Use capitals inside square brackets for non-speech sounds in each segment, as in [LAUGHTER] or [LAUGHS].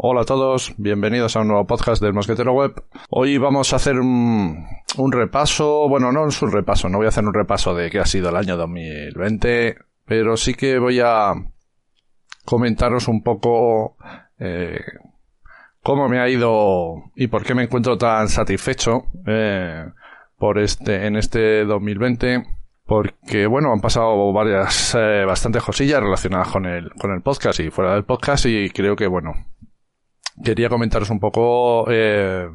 Hola a todos, bienvenidos a un nuevo podcast del Mosquetero Web. Hoy vamos a hacer un, repaso, bueno, no es un repaso, no voy a hacer un repaso de qué ha sido el año 2020, pero sí que voy a comentaros un poco eh, cómo me ha ido y por qué me encuentro tan satisfecho eh, por este en este 2020 porque bueno han pasado varias eh, bastantes cosillas relacionadas con el con el podcast y fuera del podcast y creo que bueno quería comentaros un poco eh,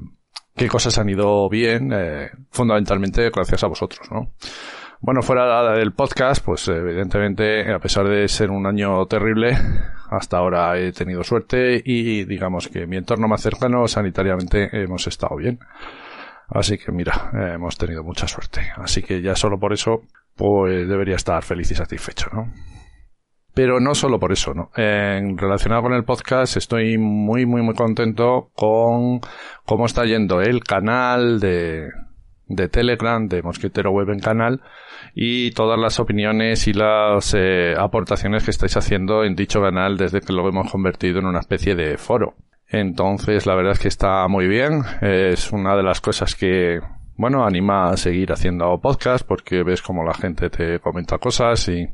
qué cosas han ido bien, eh, fundamentalmente gracias a vosotros, ¿no? Bueno, fuera del podcast, pues evidentemente, a pesar de ser un año terrible, hasta ahora he tenido suerte y digamos que mi entorno más cercano sanitariamente hemos estado bien. Así que mira, hemos tenido mucha suerte. Así que ya solo por eso, pues debería estar feliz y satisfecho, ¿no? Pero no solo por eso, ¿no? En relacionado con el podcast, estoy muy, muy, muy contento con cómo está yendo el canal de, de Telegram, de Mosquitero Web en canal, y todas las opiniones y las eh, aportaciones que estáis haciendo en dicho canal desde que lo hemos convertido en una especie de foro. Entonces, la verdad es que está muy bien. Es una de las cosas que, bueno, anima a seguir haciendo podcast porque ves como la gente te comenta cosas y,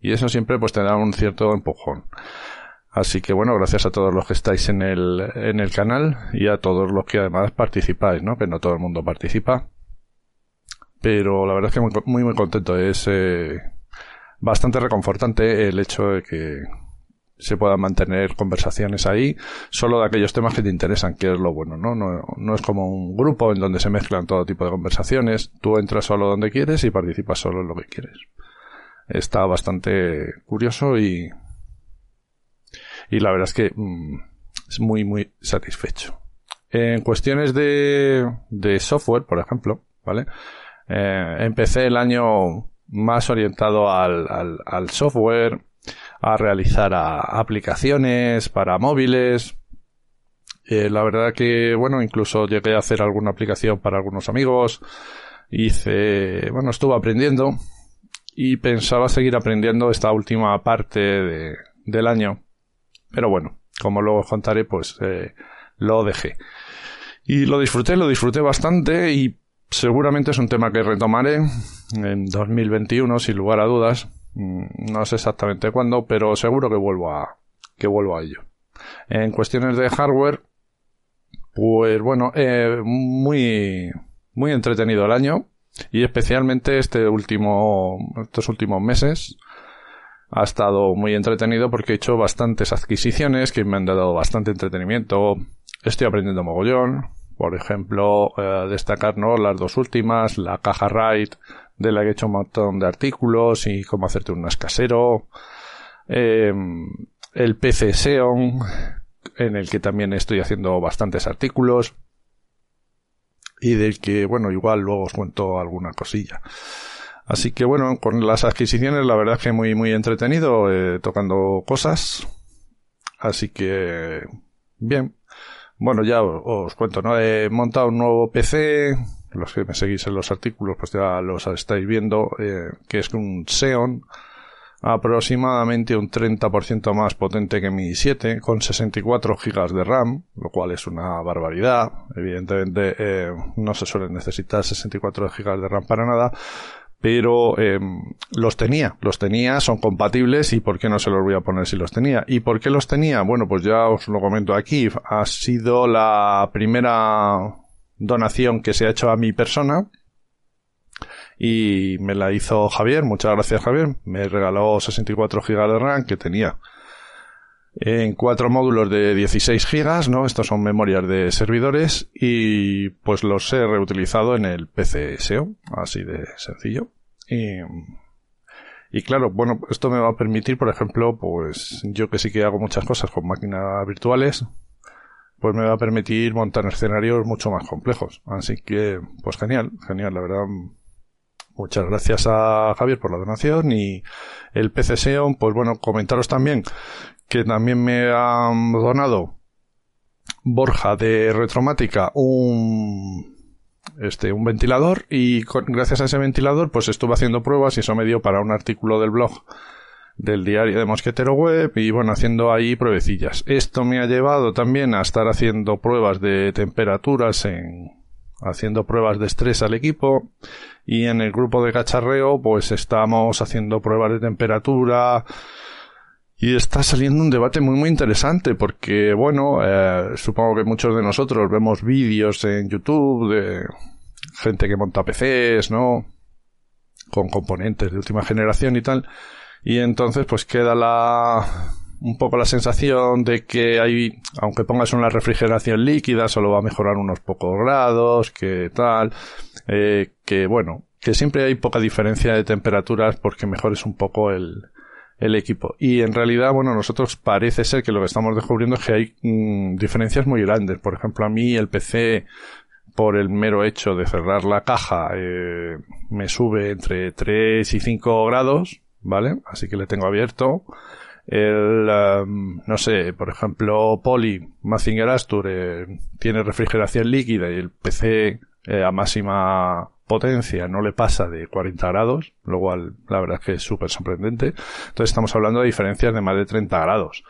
y eso siempre pues te da un cierto empujón. Así que bueno, gracias a todos los que estáis en el, en el canal y a todos los que además participáis, ¿no? Que no todo el mundo participa. Pero la verdad es que muy, muy, muy contento. Es eh, bastante reconfortante el hecho de que se puedan mantener conversaciones ahí solo de aquellos temas que te interesan, que es lo bueno, ¿no? No, no es como un grupo en donde se mezclan todo tipo de conversaciones. Tú entras solo donde quieres y participas solo en lo que quieres está bastante curioso y, y la verdad es que mm, es muy, muy satisfecho. En cuestiones de, de software, por ejemplo, ¿vale? Eh, empecé el año más orientado al, al, al software, a realizar aplicaciones para móviles. Eh, la verdad que, bueno, incluso llegué a hacer alguna aplicación para algunos amigos. Hice, bueno, estuve aprendiendo y pensaba seguir aprendiendo esta última parte de, del año. Pero bueno, como luego os contaré, pues eh, lo dejé. Y lo disfruté, lo disfruté bastante y seguramente es un tema que retomaré en 2021 sin lugar a dudas. Mm, no sé exactamente cuándo, pero seguro que vuelvo a que vuelvo a ello. En cuestiones de hardware, pues bueno, eh, muy muy entretenido el año. Y especialmente este último, estos últimos meses ha estado muy entretenido porque he hecho bastantes adquisiciones que me han dado bastante entretenimiento. Estoy aprendiendo mogollón. Por ejemplo, eh, destacar ¿no? las dos últimas, la caja RAID, de la que he hecho un montón de artículos y cómo hacerte un casero. Eh, el PC Xeon, en el que también estoy haciendo bastantes artículos y del que, bueno, igual luego os cuento alguna cosilla. Así que bueno, con las adquisiciones la verdad es que muy, muy entretenido, eh, tocando cosas. Así que, bien. Bueno, ya os, cuento, ¿no? He montado un nuevo PC, los que me seguís en los artículos pues ya los estáis viendo, eh, que es un Xeon aproximadamente un 30% más potente que mi 7 con 64 GB de RAM, lo cual es una barbaridad. Evidentemente eh, no se suele necesitar 64 GB de RAM para nada, pero eh, los tenía, los tenía, son compatibles y por qué no se los voy a poner si los tenía. ¿Y por qué los tenía? Bueno, pues ya os lo comento aquí. Ha sido la primera donación que se ha hecho a mi persona y me la hizo Javier, muchas gracias Javier, me regaló 64 GB de RAM que tenía en cuatro módulos de 16 GB, ¿no? Estos son memorias de servidores y pues los he reutilizado en el PC SEO, así de sencillo. Y, y claro, bueno, esto me va a permitir, por ejemplo, pues yo que sí que hago muchas cosas con máquinas virtuales, pues me va a permitir montar escenarios mucho más complejos. Así que, pues genial, genial, la verdad, Muchas gracias a Javier por la donación y el PC SEO, pues bueno, comentaros también que también me han donado Borja de Retromática un este un ventilador y gracias a ese ventilador pues estuve haciendo pruebas y eso me dio para un artículo del blog del diario de Mosquetero Web y bueno, haciendo ahí pruebecillas. Esto me ha llevado también a estar haciendo pruebas de temperaturas en, haciendo pruebas de estrés al equipo. Y en el grupo de cacharreo pues estamos haciendo pruebas de temperatura. Y está saliendo un debate muy muy interesante porque bueno eh, supongo que muchos de nosotros vemos vídeos en YouTube de gente que monta PCs no con componentes de última generación y tal. Y entonces pues queda la un poco la sensación de que hay, aunque pongas una refrigeración líquida, solo va a mejorar unos pocos grados, que tal, eh, que bueno, que siempre hay poca diferencia de temperaturas porque mejores un poco el, el equipo. Y en realidad, bueno, nosotros parece ser que lo que estamos descubriendo es que hay mm, diferencias muy grandes. Por ejemplo, a mí el PC, por el mero hecho de cerrar la caja, eh, me sube entre 3 y 5 grados, ¿vale? Así que le tengo abierto el, um, no sé, por ejemplo, Poly, Mazinger Astur, eh, tiene refrigeración líquida y el PC eh, a máxima potencia no le pasa de 40 grados, lo cual la verdad es que es súper sorprendente. Entonces estamos hablando de diferencias de más de 30 grados.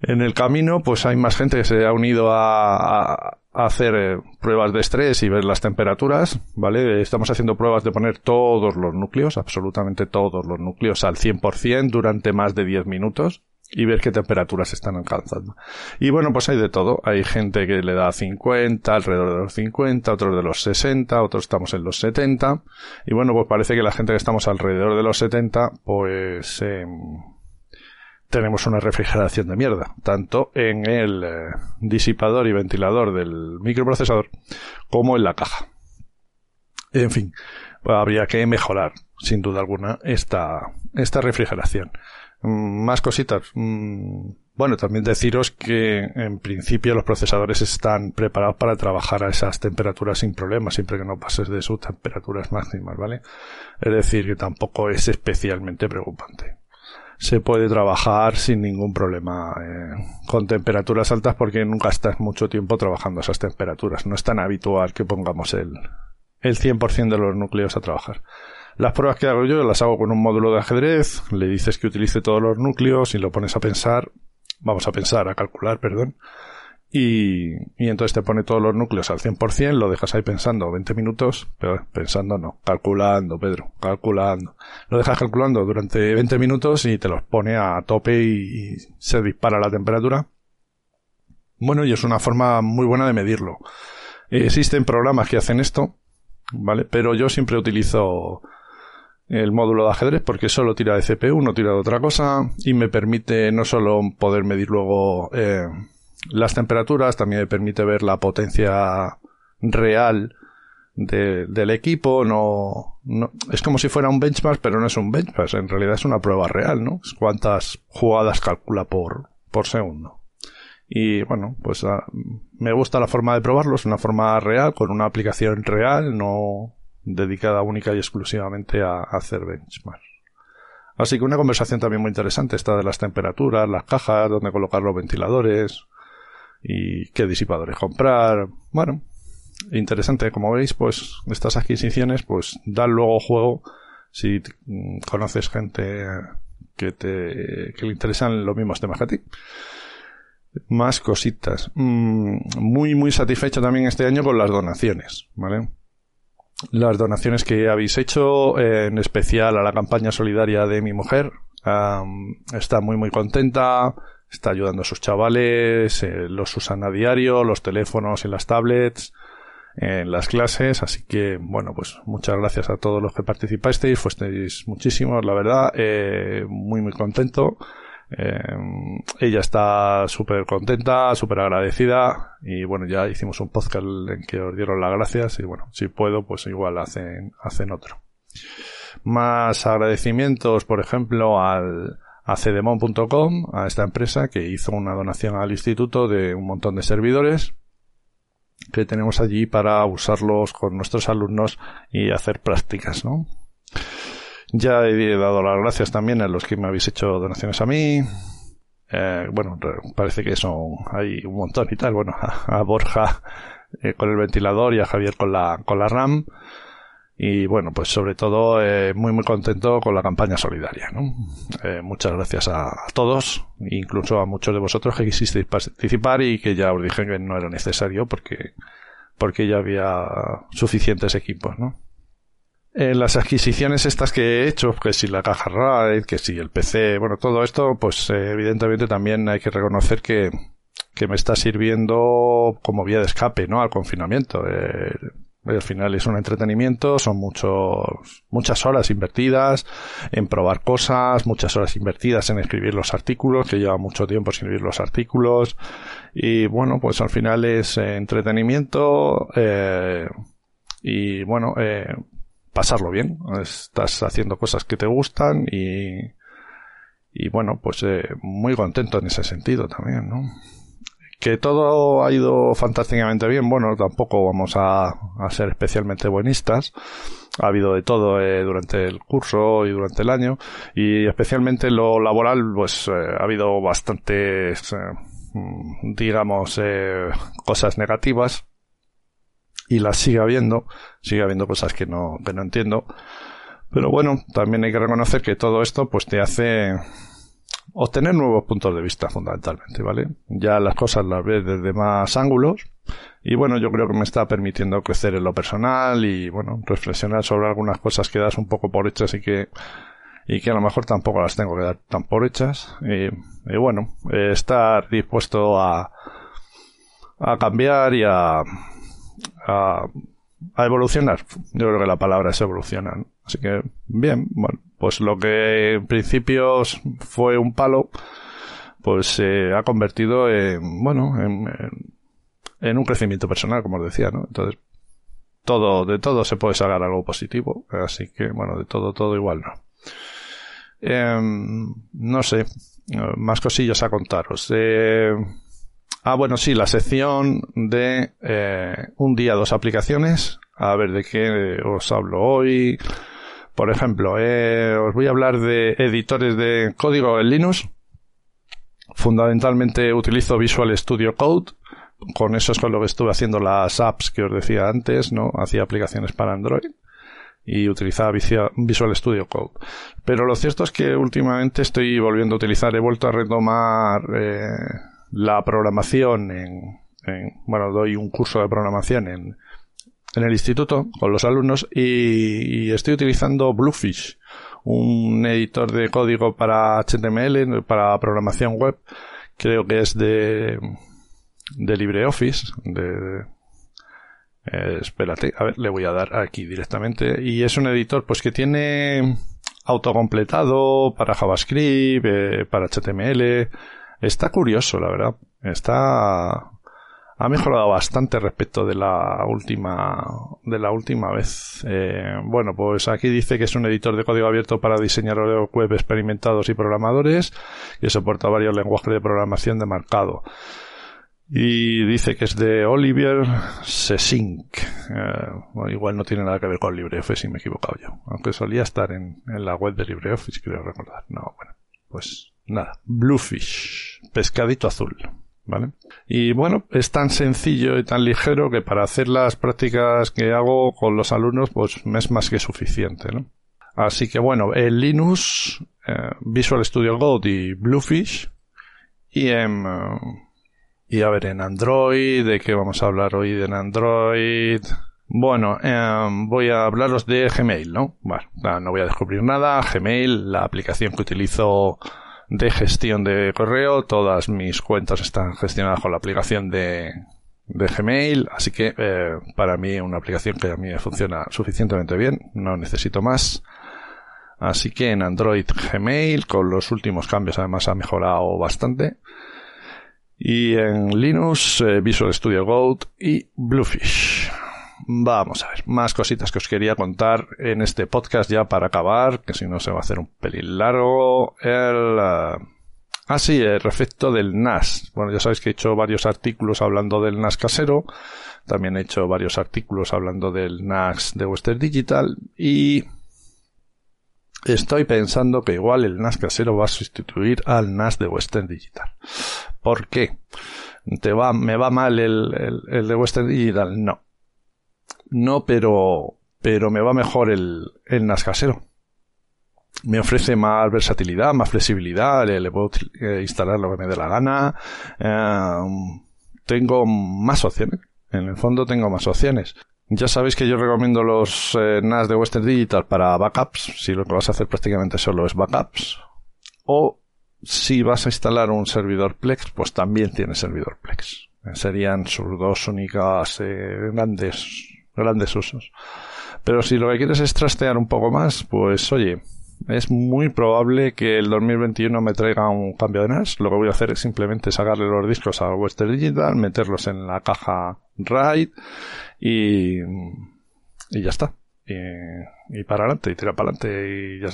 En el camino, pues hay más gente que se ha unido a, hacer eh, pruebas de estrés y ver las temperaturas, ¿vale? Estamos haciendo pruebas de poner todos los núcleos, absolutamente todos los núcleos al 100% durante más de 10 minutos y ver qué temperaturas están alcanzando. Y bueno, pues hay de todo. Hay gente que le da 50, alrededor de los 50, otros de los 60, otros estamos en los 70. Y bueno, pues parece que la gente que estamos alrededor de los 70, pues... Eh, tenemos una refrigeración de mierda, tanto en el eh, disipador y ventilador del microprocesador como en la caja. En fin, habría que mejorar, sin duda alguna, esta, esta refrigeración. Mm, más cositas. Mm, bueno, también deciros que en principio los procesadores están preparados para trabajar a esas temperaturas sin problemas, siempre que no pases de sus temperaturas máximas, ¿vale? Es decir, que tampoco es especialmente preocupante se puede trabajar sin ningún problema eh, con temperaturas altas porque nunca estás mucho tiempo trabajando esas temperaturas. No es tan habitual que pongamos el, el 100% de los núcleos a trabajar. Las pruebas que hago yo las hago con un módulo de ajedrez, le dices que utilice todos los núcleos y lo pones a pensar, vamos a pensar, a calcular, perdón, y, y, entonces te pone todos los núcleos al 100%, lo dejas ahí pensando 20 minutos, pero pensando no, calculando, Pedro, calculando. Lo dejas calculando durante 20 minutos y te los pone a tope y, se dispara la temperatura. Bueno, y es una forma muy buena de medirlo. existen programas que hacen esto, ¿vale? Pero yo siempre utilizo el módulo de ajedrez porque solo tira de CPU, no tira de otra cosa y me permite no solo poder medir luego eh, las temperaturas, también me permite ver la potencia real del equipo, no, no, es como si fuera un benchmark, pero no es un benchmark, en realidad es una prueba real, ¿no? Es cuántas jugadas calcula por, por segundo. Y bueno, pues ah, me gusta la forma de probarlo, es una forma real, con una aplicación real, no dedicada única y exclusivamente a, a hacer benchmark. Así que una conversación también muy interesante, esta de las temperaturas, las cajas, dónde colocar los ventiladores, y qué disipadores comprar. Bueno, interesante. Como veis, pues estas adquisiciones pues dan luego juego si conoces gente que te que le interesan los mismos temas que a ti. Más cositas. Mm, muy, muy satisfecho también este año con las donaciones, ¿vale? Las donaciones que habéis hecho, en especial a la campaña solidaria de mi mujer. está muy, muy contenta está ayudando a sus chavales, eh, los usan a diario, los teléfonos y las tablets, en las clases, así que bueno, pues muchas gracias a todos los que participasteis, fuisteis muchísimos, la verdad, eh, muy muy contento. Eh, ella está súper contenta, súper agradecida y bueno, ya hicimos un podcast en que os dieron las gracias y bueno, si puedo, pues igual hacen, hacen otro. Más agradecimientos, por ejemplo, al, a cedemon.com, a esta empresa que hizo una donación al instituto de un montón de servidores que tenemos allí para usarlos con nuestros alumnos y hacer prácticas, ¿no? Ya he dado las gracias también a los que me habéis hecho donaciones a mí. Eh, bueno, parece que son, hay un montón y tal. Bueno, [LAUGHS] a, Borja eh, con el ventilador y a Javier con la, con la RAM. Y bueno, pues sobre todo eh, muy muy contento con la campaña solidaria. ¿no? Eh, muchas gracias a, todos, incluso a muchos de vosotros que quisisteis participar y que ya os dije que no era necesario porque, porque ya había suficientes equipos. ¿no? En las adquisiciones estas que he hecho, que si la caja RAID, que si el PC, bueno, todo esto, pues eh, evidentemente también hay que reconocer que, que me está sirviendo como vía de escape, ¿no? Al confinamiento. Eh, al final es un entretenimiento, son muchos, muchas horas invertidas en probar cosas, muchas horas invertidas en escribir los artículos, que lleva mucho tiempo escribir los artículos. Y bueno, pues al final es entretenimiento, eh, y bueno, eh, pasarlo bien. Estás haciendo cosas que te gustan y, y bueno, pues eh, muy contento en ese sentido también, ¿no? Que todo ha ido fantásticamente bien, bueno, tampoco vamos a, ser especialmente buenistas. Ha habido de todo eh, durante el curso y durante el año, y especialmente lo laboral, pues eh, ha habido bastantes, eh, mm, digamos, cosas negativas, y las sigue habiendo, sigue habiendo cosas que no, que no entiendo. Pero bueno, también hay que reconocer que todo esto pues te hace obtener nuevos puntos de vista fundamentalmente, ¿vale? Ya las cosas las ves desde más ángulos y bueno, yo creo que me está permitiendo crecer en lo personal y bueno, reflexionar sobre algunas cosas que das un poco por hechas y que y que a lo mejor tampoco las tengo que dar tan por hechas y, bueno, estar dispuesto a a cambiar y a, a, evolucionar. Yo creo que la palabra es evolucionar. Así que, bien, bueno, pues lo que en principio fue un palo, pues se ha convertido en, bueno, en, un crecimiento personal, como os decía, ¿no? Entonces, todo, de todo se puede sacar algo positivo, así que, bueno, de todo, todo igual, ¿no? Em, no sé, más cosillas a contaros. Eh, Ah, bueno, sí, la sección de eh, un día, dos aplicaciones. A ver de qué os hablo hoy. Por ejemplo, eh, os voy a hablar de editores de código en Linux. Fundamentalmente utilizo Visual Studio Code. Con eso es con lo que estuve haciendo las apps que os decía antes, ¿no? Hacía aplicaciones para Android y utilizaba Visual Studio Code. Pero lo cierto es que últimamente estoy volviendo a utilizar, he vuelto a retomar eh, la programación en, bueno, doy un curso de programación en, en el instituto con los alumnos y, estoy utilizando Bluefish, un editor de código para HTML, para programación web, creo que es de, LibreOffice, de, eh, espérate, a ver, le voy a dar aquí directamente. Y es un editor pues que tiene autocompletado para JavaScript, eh, para HTML, Está curioso, la verdad. Está ha mejorado bastante respecto de la última de la última vez. Eh, bueno, pues aquí dice que es un editor de código abierto para diseñadores web experimentados y programadores que soporta varios lenguajes de programación de marcado. Y dice que es de Olivier Sesink. Eh, igual no tiene nada que ver con LibreOffice, si me he equivocado yo. Aunque solía estar en, en la web de LibreOffice, creo recordar. No, bueno, pues nada, Bluefish, pescadito azul. ¿Vale? Y bueno, es tan sencillo y tan ligero que para hacer las prácticas que hago con los alumnos, pues es más que suficiente, ¿no? Así que bueno, en Linux, eh, Visual Studio Code y Bluefish, y en, eh, a ver, en Android, ¿de qué vamos a hablar hoy en Android? Bueno, eh, voy a hablaros de Gmail, ¿no? Bueno, no voy a descubrir nada. Gmail, la aplicación que utilizo de gestión de correo. Todas mis cuentas están gestionadas con la aplicación de, de Gmail, así que eh, para mí una aplicación que a mí me funciona suficientemente bien, no necesito más. Así que en Android Gmail, con los últimos cambios además ha mejorado bastante. Y en Linux, eh, Visual Studio Code y Bluefish. Vamos a ver, más cositas que os quería contar en este podcast ya para acabar, que si no se va a hacer un pelín largo. El... Uh... Ah, sí, el efecto del NAS. Bueno, ya sabéis que he hecho varios artículos hablando del NAS casero. También he hecho varios artículos hablando del NAS de Western Digital. Y estoy pensando que igual el NAS casero va a sustituir al NAS de Western Digital. ¿Por qué? ¿Te va, ¿Me va mal el, el de Western Digital? No no, pero, pero me va mejor el, NAS casero. Me ofrece más versatilidad, más flexibilidad, le, puedo eh, instalar lo que me dé la gana. Eh, tengo más opciones. En el fondo tengo más opciones. Ya sabéis que yo recomiendo los eh, NAS de Western Digital para backups, si lo que vas a hacer prácticamente solo es backups. O si vas a instalar un servidor Plex, pues también tiene servidor Plex. Serían sus dos únicas grandes, grandes usos. Pero si lo que quieres es trastear un poco más, pues oye, es muy probable que el 2021 me traiga un cambio de NAS. Lo que voy a hacer es simplemente sacarle los discos a Western Digital, meterlos en la caja RAID y, y ya está. Y, para adelante, y tira para adelante y ya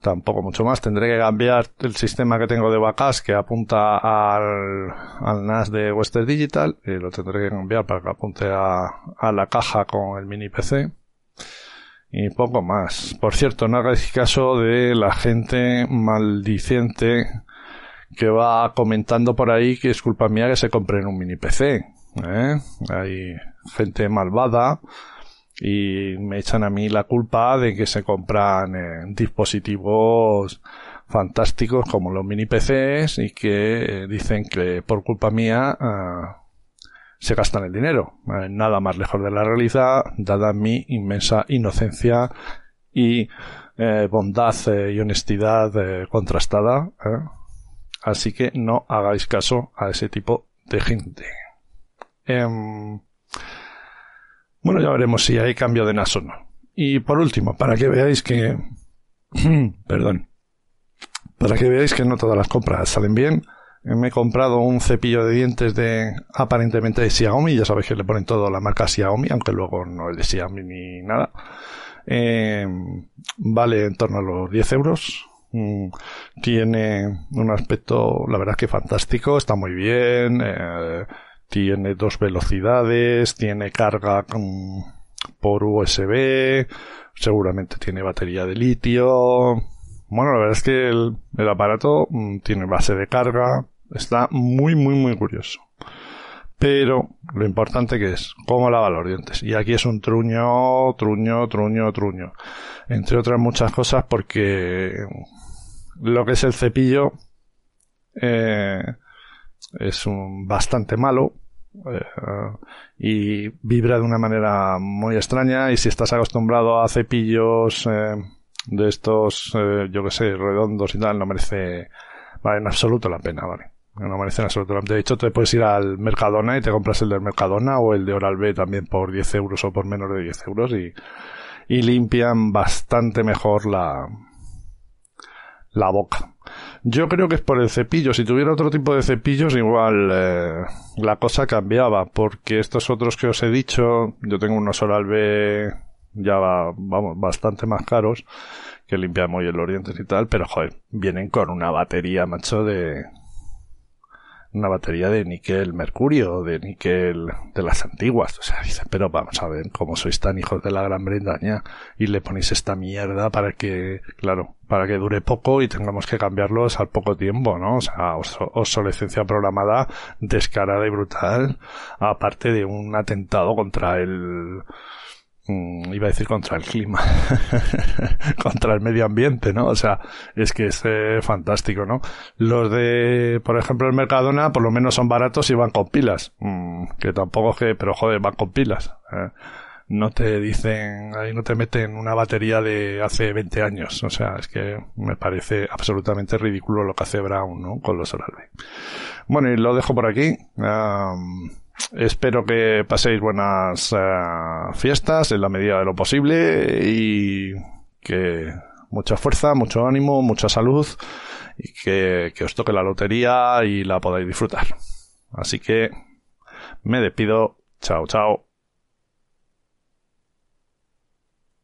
Tampoco mucho más. Tendré que cambiar el sistema que tengo de backups que apunta al, al NAS de Western Digital y lo tendré que cambiar para que apunte a, a la caja con el mini PC y poco más. Por cierto, no hagáis caso de la gente maldiciente que va comentando por ahí que es culpa mía que se compren un mini PC. ¿eh? Hay gente malvada y me echan a mí la culpa de que se compran eh, dispositivos fantásticos como los mini PCs y que dicen que por culpa mía ah, se gastan el dinero. Eh, nada más lejos de la realidad, dada mi inmensa inocencia y eh, bondad eh, y honestidad contrastada. Así que no hagáis caso a ese tipo de gente. Bueno, ya veremos si hay cambio de NAS o no. Y por último, para que veáis que... [CLEARS THROAT] perdón. Para que veáis que no todas las compras salen bien, me he comprado un cepillo de dientes de aparentemente de Xiaomi. Ya sabéis que le ponen todo la marca Xiaomi, aunque luego no es de Xiaomi ni nada. Eh, vale en torno a los 10 euros. Mm, tiene un aspecto, la verdad que fantástico. Está muy bien. Eh, tiene dos velocidades. Tiene carga por USB. Seguramente tiene batería de litio bueno, la verdad es que el, aparato mm, tiene base de carga, está muy, muy, muy curioso. Pero lo importante que es, cómo lava los dientes. Y aquí es un truño, truño, truño, truño. Entre otras muchas cosas porque lo que es el cepillo eh, es un bastante malo. Eh, y vibra de una manera muy extraña y si estás acostumbrado a cepillos eh, de estos, eh, yo que sé, redondos y tal, no merece vale, en absoluto la pena, ¿vale? No merece en absoluto la pena. De hecho, te puedes ir al Mercadona y te compras el del Mercadona o el de Oral B también por 10 euros o por menos de 10 euros y, y limpian bastante mejor la, la boca. Yo creo que es por el cepillo. Si tuviera otro tipo de cepillos, igual eh, la cosa cambiaba. Porque estos otros que os he dicho, yo tengo unos Oral B ya va, vamos, bastante más caros, que limpian muy bien los dientes y tal, pero joder, vienen con una batería, macho, de, una batería de níquel mercurio, de níquel de las antiguas. O sea, dice, pero vamos a ver cómo sois tan hijos de la gran Bretaña y le ponéis esta mierda para que, claro, para que dure poco y tengamos que cambiarlos al poco tiempo, ¿no? O sea, obsolescencia programada descarada y brutal, aparte de un atentado contra el, iba a decir contra el clima, [LAUGHS] contra el medio ambiente, ¿no? O sea, es que es eh, fantástico, ¿no? Los de, por ejemplo, el Mercadona, por lo menos son baratos y van con pilas, mm, que tampoco es que, pero joder, van con pilas. ¿eh? No te dicen, ahí no te meten una batería de hace 20 años, o sea, es que me parece absolutamente ridículo lo que hace Brown, ¿no? Con los Oral Bueno, y lo dejo por aquí. Espero que paséis buenas eh, fiestas en la medida de lo posible y que mucha fuerza, mucho ánimo, mucha salud y que, que os toque la lotería y la podáis disfrutar. Así que me despido. Chao, chao.